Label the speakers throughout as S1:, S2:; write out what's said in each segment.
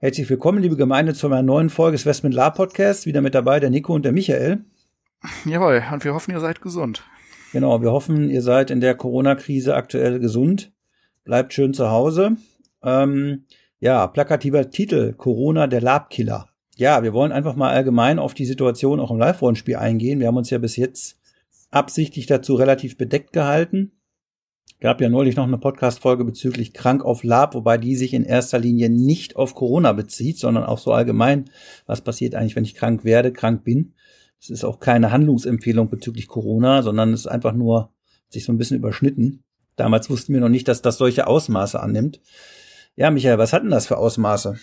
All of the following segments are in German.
S1: Herzlich willkommen, liebe Gemeinde, zu einer neuen Folge des Westman La Podcast. Wieder mit dabei der Nico und der Michael.
S2: Jawohl, und wir hoffen, ihr seid gesund.
S1: Genau, wir hoffen, ihr seid in der Corona-Krise aktuell gesund. Bleibt schön zu Hause. Ähm, ja, plakativer Titel, Corona, der Labkiller. Ja, wir wollen einfach mal allgemein auf die Situation auch im Live-Rollenspiel eingehen. Wir haben uns ja bis jetzt absichtlich dazu relativ bedeckt gehalten. Gab ja neulich noch eine Podcast-Folge bezüglich Krank auf Lab, wobei die sich in erster Linie nicht auf Corona bezieht, sondern auch so allgemein, was passiert eigentlich, wenn ich krank werde, krank bin. Es ist auch keine Handlungsempfehlung bezüglich Corona, sondern es ist einfach nur sich so ein bisschen überschnitten. Damals wussten wir noch nicht, dass das solche Ausmaße annimmt. Ja, Michael, was hatten das für Ausmaße?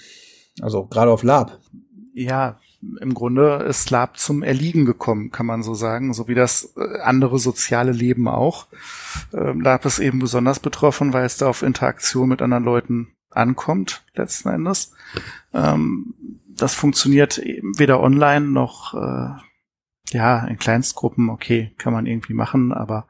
S1: Also gerade auf Lab.
S2: Ja, im Grunde ist Lab zum Erliegen gekommen, kann man so sagen, so wie das äh, andere soziale Leben auch. Ähm, Lab ist eben besonders betroffen, weil es da auf Interaktion mit anderen Leuten ankommt, letzten Endes. Ähm, das funktioniert eben weder online noch äh, ja in Kleinstgruppen, okay, kann man irgendwie machen, aber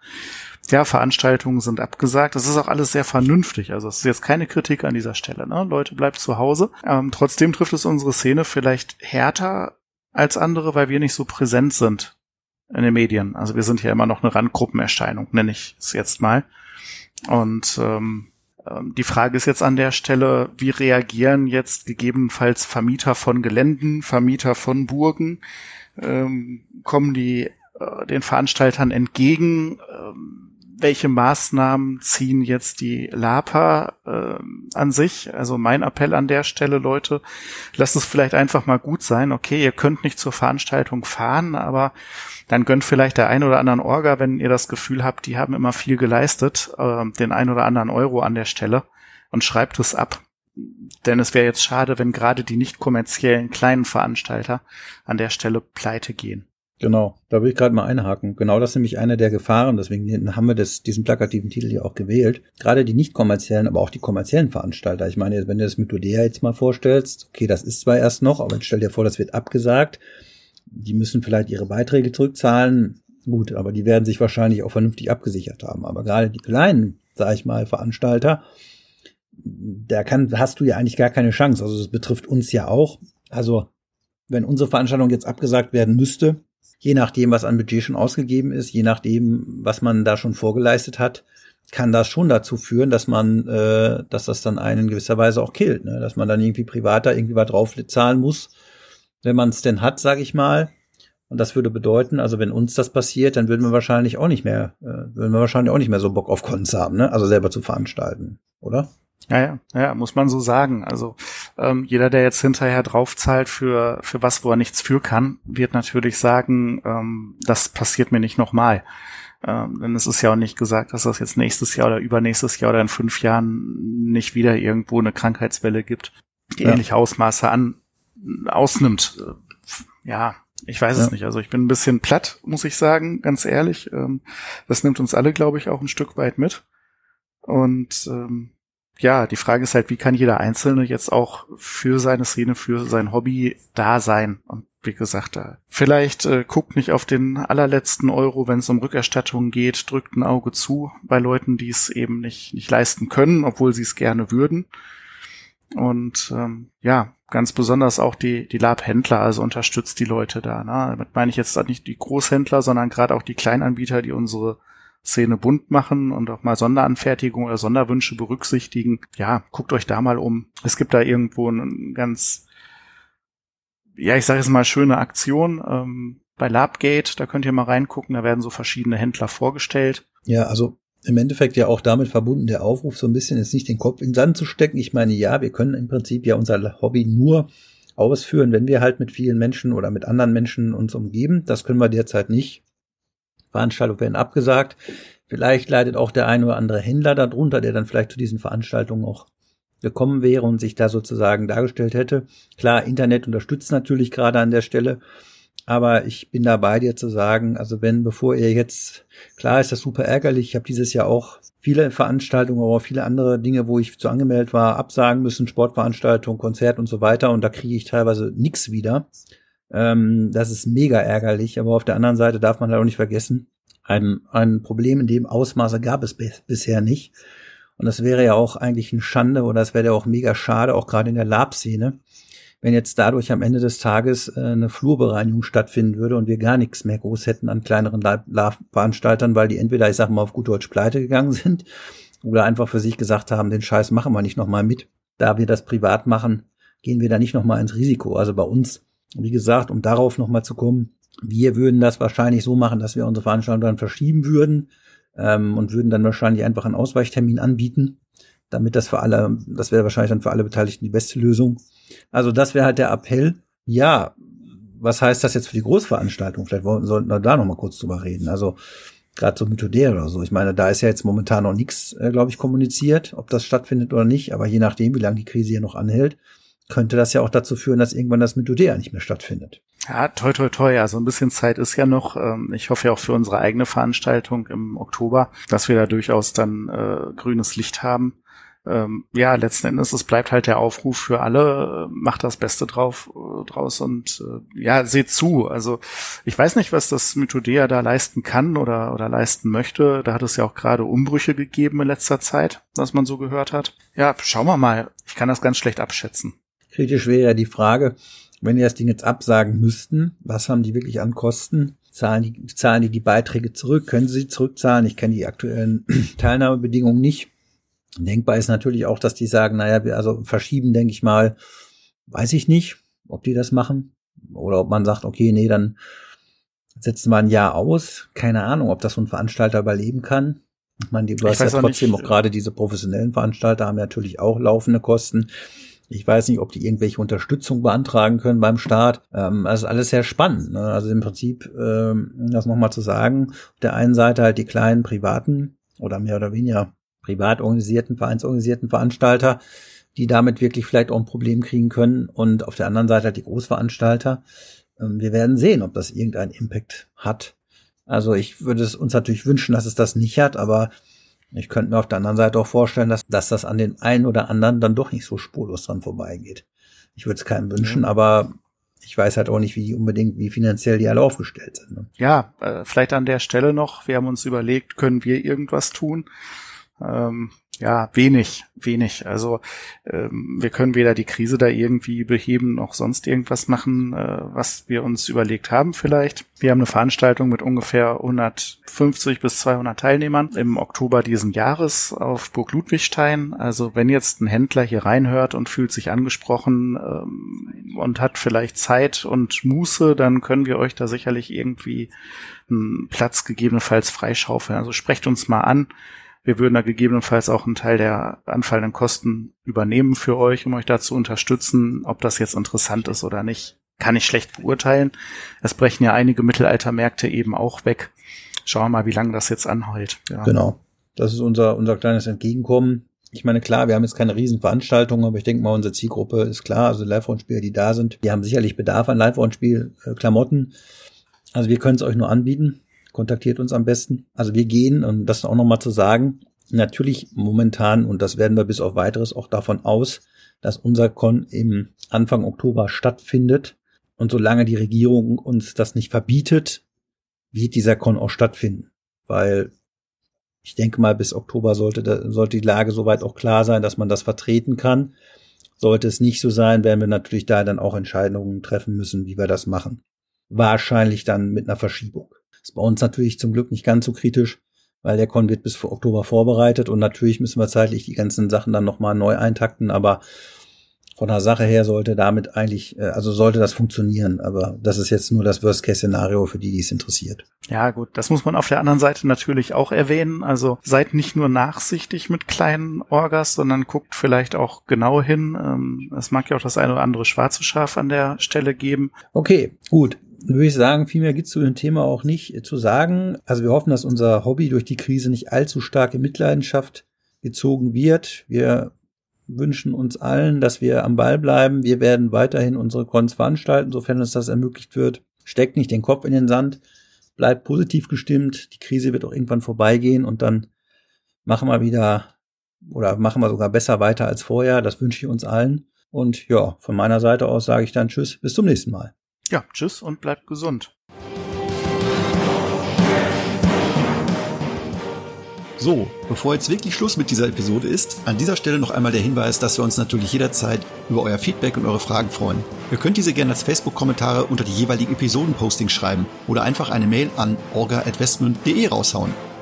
S2: ja, Veranstaltungen sind abgesagt. Das ist auch alles sehr vernünftig. Also es ist jetzt keine Kritik an dieser Stelle. Ne? Leute, bleibt zu Hause. Ähm, trotzdem trifft es unsere Szene vielleicht härter als andere, weil wir nicht so präsent sind in den Medien. Also wir sind ja immer noch eine Randgruppenerscheinung, nenne ich es jetzt mal. Und ähm, ähm, die Frage ist jetzt an der Stelle, wie reagieren jetzt gegebenenfalls Vermieter von Geländen, Vermieter von Burgen? Ähm, kommen die äh, den Veranstaltern entgegen? Ähm, welche Maßnahmen ziehen jetzt die LAPA äh, an sich? Also mein Appell an der Stelle, Leute, lasst es vielleicht einfach mal gut sein. Okay, ihr könnt nicht zur Veranstaltung fahren, aber dann gönnt vielleicht der ein oder anderen Orga, wenn ihr das Gefühl habt, die haben immer viel geleistet, äh, den ein oder anderen Euro an der Stelle und schreibt es ab. Denn es wäre jetzt schade, wenn gerade die nicht kommerziellen kleinen Veranstalter an der Stelle pleite gehen.
S1: Genau, da will ich gerade mal einhaken. Genau das ist nämlich eine der Gefahren, deswegen haben wir das, diesen plakativen Titel hier auch gewählt. Gerade die nicht kommerziellen, aber auch die kommerziellen Veranstalter. Ich meine, wenn du das mit Odea jetzt mal vorstellst, okay, das ist zwar erst noch, aber stell dir vor, das wird abgesagt. Die müssen vielleicht ihre Beiträge zurückzahlen. Gut, aber die werden sich wahrscheinlich auch vernünftig abgesichert haben. Aber gerade die kleinen, sag ich mal, Veranstalter, da kann, hast du ja eigentlich gar keine Chance. Also das betrifft uns ja auch. Also wenn unsere Veranstaltung jetzt abgesagt werden müsste, je nachdem, was an Budget schon ausgegeben ist, je nachdem, was man da schon vorgeleistet hat, kann das schon dazu führen, dass man, äh, dass das dann einen in gewisser Weise auch killt, ne? dass man dann irgendwie privater irgendwie was drauf zahlen muss, wenn man es denn hat, sage ich mal. Und das würde bedeuten, also wenn uns das passiert, dann würden wir wahrscheinlich auch nicht mehr, äh, würden wir wahrscheinlich auch nicht mehr so Bock auf Cons haben, ne? Also selber zu veranstalten, oder?
S2: Ja, ja, ja, muss man so sagen. Also ähm, jeder, der jetzt hinterher draufzahlt für für was, wo er nichts für kann, wird natürlich sagen, ähm, das passiert mir nicht nochmal. Ähm, denn es ist ja auch nicht gesagt, dass das jetzt nächstes Jahr oder übernächstes Jahr oder in fünf Jahren nicht wieder irgendwo eine Krankheitswelle gibt, die ja. ähnliche Ausmaße an ausnimmt. Äh, ja, ich weiß ja. es nicht. Also ich bin ein bisschen platt, muss ich sagen, ganz ehrlich. Ähm, das nimmt uns alle, glaube ich, auch ein Stück weit mit. Und ähm, ja, die Frage ist halt, wie kann jeder Einzelne jetzt auch für seine Szene, für sein Hobby da sein? Und wie gesagt, da vielleicht äh, guckt nicht auf den allerletzten Euro, wenn es um Rückerstattungen geht, drückt ein Auge zu bei Leuten, die es eben nicht, nicht leisten können, obwohl sie es gerne würden. Und ähm, ja, ganz besonders auch die, die Lab-Händler, also unterstützt die Leute da. Ne? Damit meine ich jetzt nicht die Großhändler, sondern gerade auch die Kleinanbieter, die unsere Szene bunt machen und auch mal Sonderanfertigung oder Sonderwünsche berücksichtigen. Ja, guckt euch da mal um. Es gibt da irgendwo eine ganz, ja, ich sage jetzt mal schöne Aktion ähm, bei Labgate. Da könnt ihr mal reingucken. Da werden so verschiedene Händler vorgestellt.
S1: Ja, also im Endeffekt ja auch damit verbunden der Aufruf, so ein bisschen jetzt nicht den Kopf in den Sand zu stecken. Ich meine, ja, wir können im Prinzip ja unser Hobby nur ausführen, wenn wir halt mit vielen Menschen oder mit anderen Menschen uns umgeben. Das können wir derzeit nicht. Veranstaltungen werden abgesagt. Vielleicht leidet auch der ein oder andere Händler darunter, der dann vielleicht zu diesen Veranstaltungen auch gekommen wäre und sich da sozusagen dargestellt hätte. Klar, Internet unterstützt natürlich gerade an der Stelle, aber ich bin dabei dir zu sagen, also wenn, bevor ihr jetzt, klar ist das super ärgerlich, ich habe dieses Jahr auch viele Veranstaltungen, aber auch viele andere Dinge, wo ich zu angemeldet war, absagen müssen, Sportveranstaltungen, Konzert und so weiter und da kriege ich teilweise nichts wieder. Ähm, das ist mega ärgerlich, aber auf der anderen Seite darf man halt auch nicht vergessen, ein, ein Problem in dem Ausmaße gab es bisher nicht. Und das wäre ja auch eigentlich ein Schande oder das wäre ja auch mega schade, auch gerade in der Lab-Szene, wenn jetzt dadurch am Ende des Tages äh, eine Flurbereinigung stattfinden würde und wir gar nichts mehr groß hätten an kleineren Lab-Veranstaltern, weil die entweder, ich sag mal, auf gut Deutsch pleite gegangen sind oder einfach für sich gesagt haben, den Scheiß machen wir nicht nochmal mit. Da wir das privat machen, gehen wir da nicht nochmal ins Risiko. Also bei uns, wie gesagt, um darauf nochmal zu kommen, wir würden das wahrscheinlich so machen, dass wir unsere Veranstaltung dann verschieben würden ähm, und würden dann wahrscheinlich einfach einen Ausweichtermin anbieten, damit das für alle, das wäre wahrscheinlich dann für alle Beteiligten die beste Lösung. Also das wäre halt der Appell. Ja, was heißt das jetzt für die Großveranstaltung? Vielleicht sollten wir da noch mal kurz drüber reden. Also gerade so Mythodea oder so. Ich meine, da ist ja jetzt momentan noch nichts, äh, glaube ich, kommuniziert, ob das stattfindet oder nicht. Aber je nachdem, wie lange die Krise hier noch anhält, könnte das ja auch dazu führen, dass irgendwann das Mythodea nicht mehr stattfindet.
S2: Ja, toi, toi, toi. Also ein bisschen Zeit ist ja noch. Ähm, ich hoffe ja auch für unsere eigene Veranstaltung im Oktober, dass wir da durchaus dann äh, grünes Licht haben. Ähm, ja, letzten Endes, es bleibt halt der Aufruf für alle, äh, macht das Beste drauf, äh, draus und äh, ja, seht zu. Also ich weiß nicht, was das Mythodea da leisten kann oder, oder leisten möchte. Da hat es ja auch gerade Umbrüche gegeben in letzter Zeit, was man so gehört hat. Ja, schauen wir mal. Ich kann das ganz schlecht abschätzen.
S1: Kritisch wäre ja die Frage, wenn die das Ding jetzt absagen müssten, was haben die wirklich an Kosten? Zahlen die, zahlen die die Beiträge zurück? Können sie zurückzahlen? Ich kenne die aktuellen Teilnahmebedingungen nicht. Denkbar ist natürlich auch, dass die sagen, naja, wir also verschieben, denke ich mal, weiß ich nicht, ob die das machen. Oder ob man sagt, okay, nee, dann setzen wir ein Jahr aus. Keine Ahnung, ob das so ein Veranstalter überleben kann. Ich meine, du hast ja trotzdem auch, auch gerade diese professionellen Veranstalter haben ja natürlich auch laufende Kosten. Ich weiß nicht, ob die irgendwelche Unterstützung beantragen können beim Staat. Ähm, also alles sehr spannend. Ne? Also im Prinzip, ähm, das nochmal zu sagen, auf der einen Seite halt die kleinen privaten oder mehr oder weniger privat organisierten, vereinsorganisierten Veranstalter, die damit wirklich vielleicht auch ein Problem kriegen können. Und auf der anderen Seite halt die Großveranstalter. Ähm, wir werden sehen, ob das irgendeinen Impact hat. Also ich würde es uns natürlich wünschen, dass es das nicht hat, aber ich könnte mir auf der anderen Seite auch vorstellen, dass, dass das an den einen oder anderen dann doch nicht so spurlos dran vorbeigeht. Ich würde es keinem wünschen, ja. aber ich weiß halt auch nicht, wie unbedingt, wie finanziell die alle aufgestellt sind. Ne?
S2: Ja, äh, vielleicht an der Stelle noch, wir haben uns überlegt, können wir irgendwas tun? Ähm, ja, wenig, wenig. Also ähm, wir können weder die Krise da irgendwie beheben noch sonst irgendwas machen, äh, was wir uns überlegt haben vielleicht. Wir haben eine Veranstaltung mit ungefähr 150 bis 200 Teilnehmern im Oktober diesen Jahres auf Burg Ludwigstein. Also wenn jetzt ein Händler hier reinhört und fühlt sich angesprochen ähm, und hat vielleicht Zeit und Muße, dann können wir euch da sicherlich irgendwie einen Platz gegebenenfalls freischaufeln. Also sprecht uns mal an. Wir würden da gegebenenfalls auch einen Teil der anfallenden Kosten übernehmen für euch, um euch da zu unterstützen. Ob das jetzt interessant ist oder nicht, kann ich schlecht beurteilen. Es brechen ja einige Mittelaltermärkte eben auch weg. Schauen wir mal, wie lange das jetzt anhält.
S1: Ja. Genau. Das ist unser, unser kleines Entgegenkommen. Ich meine, klar, wir haben jetzt keine Riesenveranstaltung, aber ich denke mal, unsere Zielgruppe ist klar. Also Live-On-Spieler, die da sind, die haben sicherlich Bedarf an Live-On-Spiel-Klamotten. Also wir können es euch nur anbieten kontaktiert uns am besten. Also wir gehen, und das auch nochmal zu sagen, natürlich momentan, und das werden wir bis auf weiteres auch davon aus, dass unser Con im Anfang Oktober stattfindet. Und solange die Regierung uns das nicht verbietet, wird dieser Con auch stattfinden. Weil ich denke mal, bis Oktober sollte, sollte die Lage soweit auch klar sein, dass man das vertreten kann. Sollte es nicht so sein, werden wir natürlich da dann auch Entscheidungen treffen müssen, wie wir das machen. Wahrscheinlich dann mit einer Verschiebung. Ist bei uns natürlich zum Glück nicht ganz so kritisch, weil der Con wird bis vor Oktober vorbereitet und natürlich müssen wir zeitlich die ganzen Sachen dann nochmal neu eintakten, aber von der Sache her sollte damit eigentlich, äh, also sollte das funktionieren, aber das ist jetzt nur das Worst-Case-Szenario für die, die es interessiert.
S2: Ja, gut, das muss man auf der anderen Seite natürlich auch erwähnen. Also seid nicht nur nachsichtig mit kleinen Orgas, sondern guckt vielleicht auch genau hin. Ähm, es mag ja auch das eine oder andere schwarze Schaf an der Stelle geben.
S1: Okay, gut würde ich sagen, viel mehr gibt es zu dem Thema auch nicht zu sagen. Also wir hoffen, dass unser Hobby durch die Krise nicht allzu stark in Mitleidenschaft gezogen wird. Wir
S3: wünschen uns allen, dass wir am Ball bleiben. Wir werden weiterhin unsere Cons veranstalten, sofern uns das ermöglicht wird. Steckt nicht den Kopf in den Sand, bleibt positiv gestimmt. Die Krise wird auch irgendwann vorbeigehen und dann machen wir wieder oder machen wir sogar besser weiter als vorher. Das wünsche ich uns allen. Und ja, von meiner Seite aus sage ich dann Tschüss, bis zum nächsten Mal.
S2: Ja, tschüss und bleibt gesund.
S1: So, bevor jetzt wirklich Schluss mit dieser Episode ist, an dieser Stelle noch einmal der Hinweis, dass wir uns natürlich jederzeit über euer Feedback und eure Fragen freuen. Ihr könnt diese gerne als Facebook-Kommentare unter die jeweiligen Episoden-Postings schreiben oder einfach eine Mail an orga.westmund.de raushauen.